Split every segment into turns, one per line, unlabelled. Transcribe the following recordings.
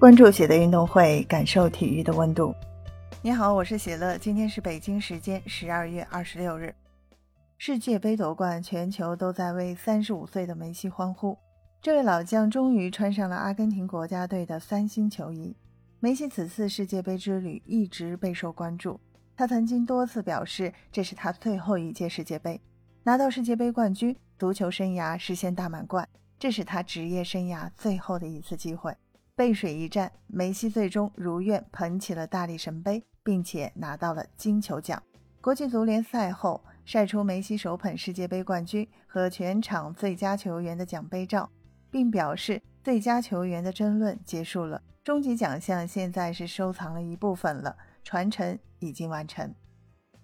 关注喜乐运动会，感受体育的温度。你好，我是喜乐。今天是北京时间十二月二十六日，世界杯夺冠，全球都在为三十五岁的梅西欢呼。这位老将终于穿上了阿根廷国家队的三星球衣。梅西此次世界杯之旅一直备受关注。他曾经多次表示，这是他最后一届世界杯，拿到世界杯冠军，足球生涯实现大满贯，这是他职业生涯最后的一次机会。背水一战，梅西最终如愿捧起了大力神杯，并且拿到了金球奖。国际足联赛后晒出梅西手捧世界杯冠军和全场最佳球员的奖杯照，并表示最佳球员的争论结束了，终极奖项现在是收藏了一部分了，传承已经完成。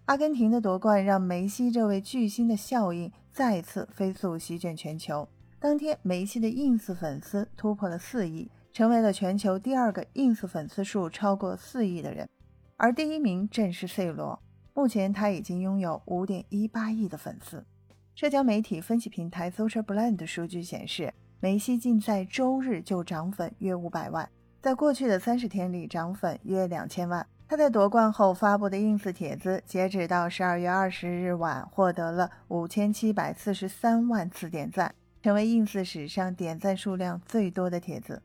阿根廷的夺冠让梅西这位巨星的效应再次飞速席卷全球。当天，梅西的 ins 粉丝突破了四亿。成为了全球第二个 ins 粉丝数超过四亿的人，而第一名正是 C 罗。目前他已经拥有五点一八亿的粉丝。社交媒体分析平台 Social Blend 的数据显示，梅西仅在周日就涨粉约五百万，在过去的三十天里涨粉约两千万。他在夺冠后发布的 ins 帖子，截止到十二月二十日晚，获得了五千七百四十三万次点赞，成为 ins 史上点赞数量最多的帖子。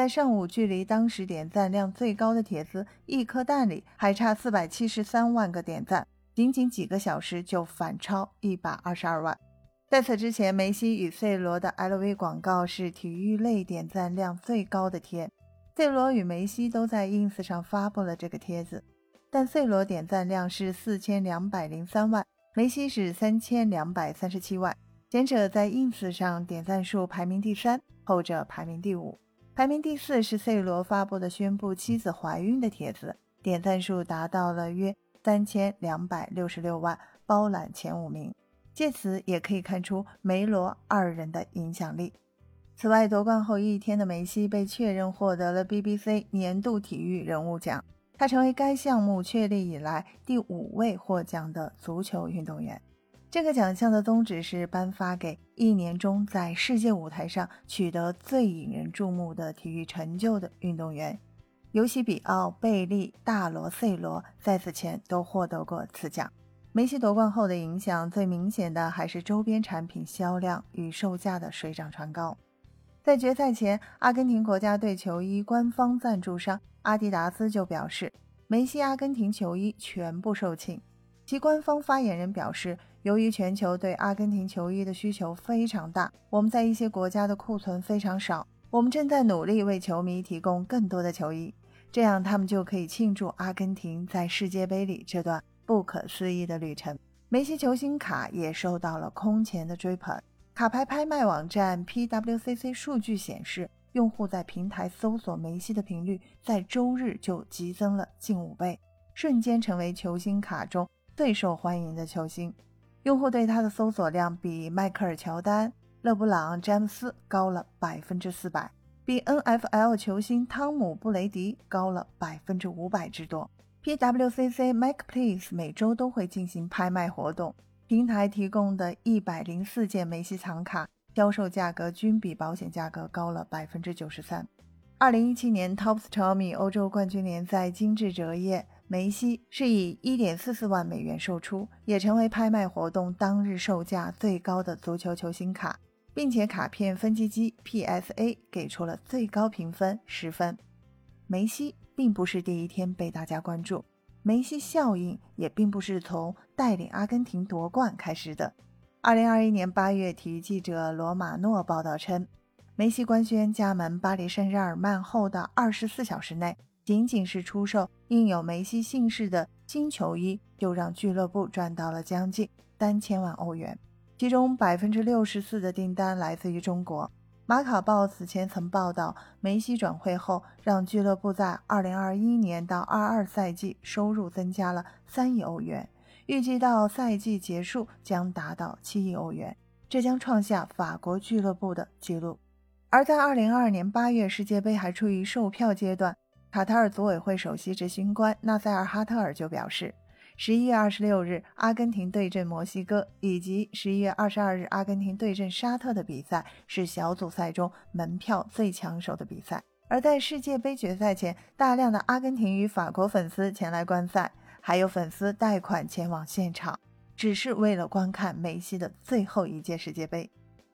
在上午，距离当时点赞量最高的帖子“一颗蛋”里还差四百七十三万个点赞，仅仅几个小时就反超一百二十二万。在此之前，梅西与 C 罗的 LV 广告是体育类点赞量最高的贴，C 罗与梅西都在 ins 上发布了这个帖子，但 C 罗点赞量是四千两百零三万，梅西是三千两百三十七万，前者在 ins 上点赞数排名第三，后者排名第五。排名第四是 C 罗发布的宣布妻子怀孕的帖子，点赞数达到了约三千两百六十六万，包揽前五名。借此也可以看出梅罗二人的影响力。此外，夺冠后一天的梅西被确认获得了 BBC 年度体育人物奖，他成为该项目确立以来第五位获奖的足球运动员。这个奖项的宗旨是颁发给一年中在世界舞台上取得最引人注目的体育成就的运动员。尤西比奥、贝利、大罗、C 罗在此前都获得过此奖。梅西夺冠后的影响最明显的还是周边产品销量与售价的水涨船高。在决赛前，阿根廷国家队球衣官方赞助商阿迪达斯就表示，梅西阿根廷球衣全部售罄。其官方发言人表示。由于全球对阿根廷球衣的需求非常大，我们在一些国家的库存非常少。我们正在努力为球迷提供更多的球衣，这样他们就可以庆祝阿根廷在世界杯里这段不可思议的旅程。梅西球星卡也受到了空前的追捧。卡牌拍卖网站 PWCC 数据显示，用户在平台搜索梅西的频率在周日就激增了近五倍，瞬间成为球星卡中最受欢迎的球星。用户对他的搜索量比迈克尔·乔丹、勒布朗·詹姆斯高了百分之四百，比 NFL 球星汤姆·布雷迪高了百分之五百之多。PWCC Marketplace 每周都会进行拍卖活动，平台提供的一百零四件梅西藏卡销售价格均比保险价格高了百分之九十三。二零一七年 Topps Tommy 欧洲冠军联赛精致折页。梅西是以一点四四万美元售出，也成为拍卖活动当日售价最高的足球球星卡，并且卡片分级机 PSA 给出了最高评分十分。梅西并不是第一天被大家关注，梅西效应也并不是从带领阿根廷夺冠开始的。二零二一年八月，体育记者罗马诺报道称，梅西官宣加盟巴黎圣日耳曼后的二十四小时内。仅仅是出售印有梅西姓氏的新球衣，就让俱乐部赚到了将近三千万欧元，其中百分之六十四的订单来自于中国。马卡报此前曾报道，梅西转会后让俱乐部在二零二一年到二二赛季收入增加了三亿欧元，预计到赛季结束将达到七亿欧元，这将创下法国俱乐部的纪录。而在二零二二年八月世界杯还处于售票阶段。卡塔尔组委会首席执行官纳塞尔·哈特尔就表示，十一月二十六日阿根廷对阵墨西哥，以及十一月二十二日阿根廷对阵沙特的比赛是小组赛中门票最抢手的比赛。而在世界杯决赛前，大量的阿根廷与法国粉丝前来观赛，还有粉丝贷款前往现场，只是为了观看梅西的最后一届世界杯。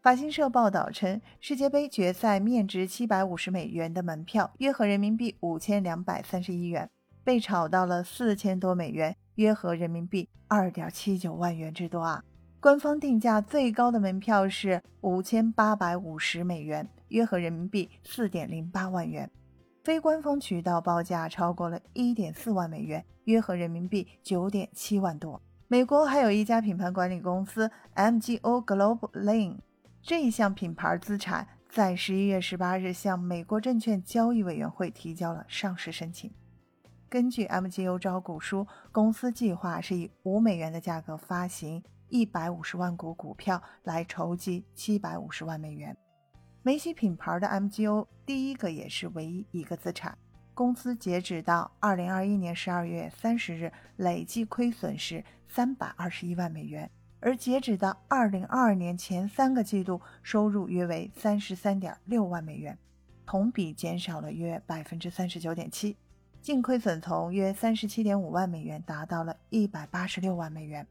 法新社报道称，世界杯决赛面值七百五十美元的门票，约合人民币五千两百三十一元，被炒到了四千多美元，约合人民币二点七九万元之多啊！官方定价最高的门票是五千八百五十美元，约合人民币四点零八万元，非官方渠道报价超过了一点四万美元，约合人民币九点七万多。美国还有一家品牌管理公司 MGO Global Lane。这一项品牌资产在十一月十八日向美国证券交易委员会提交了上市申请。根据 MGO 招股书，公司计划是以五美元的价格发行一百五十万股股票，来筹集七百五十万美元。梅西品牌的 MGO 第一个也是唯一一个资产。公司截止到二零二一年十二月三十日，累计亏损是三百二十一万美元。而截止到二零二二年前三个季度，收入约为三十三点六万美元，同比减少了约百分之三十九点七，净亏损从约三十七点五万美元达到了一百八十六万美元。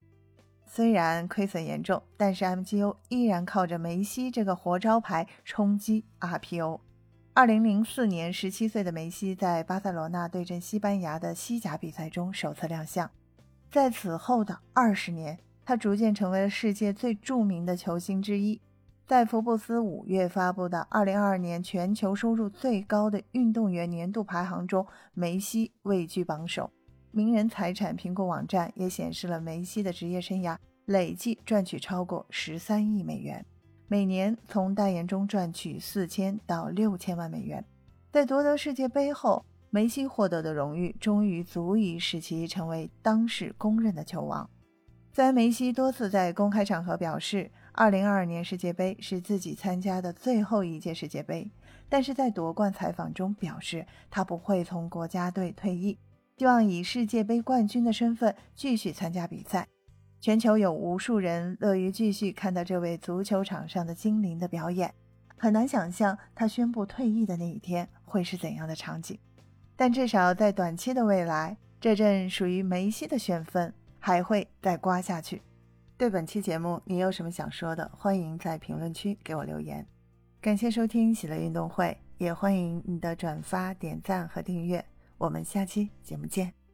虽然亏损严重，但是 MGO 依然靠着梅西这个活招牌冲击 RPO。二零零四年，十七岁的梅西在巴塞罗那对阵西班牙的西甲比赛中首次亮相，在此后的二十年。他逐渐成为了世界最著名的球星之一。在福布斯五月发布的2022年全球收入最高的运动员年度排行中，梅西位居榜首。名人财产评估网站也显示了梅西的职业生涯累计赚取超过十三亿美元，每年从代言中赚取四千到六千万美元。在夺得世界杯后，梅西获得的荣誉终于足以使其成为当世公认的球王。虽然梅西多次在公开场合表示，2022年世界杯是自己参加的最后一届世界杯，但是在夺冠采访中表示，他不会从国家队退役，希望以世界杯冠军的身份继续参加比赛。全球有无数人乐于继续看到这位足球场上的精灵的表演，很难想象他宣布退役的那一天会是怎样的场景。但至少在短期的未来，这阵属于梅西的旋风。还会再刮下去。对本期节目，你有什么想说的？欢迎在评论区给我留言。感谢收听喜乐运动会，也欢迎你的转发、点赞和订阅。我们下期节目见。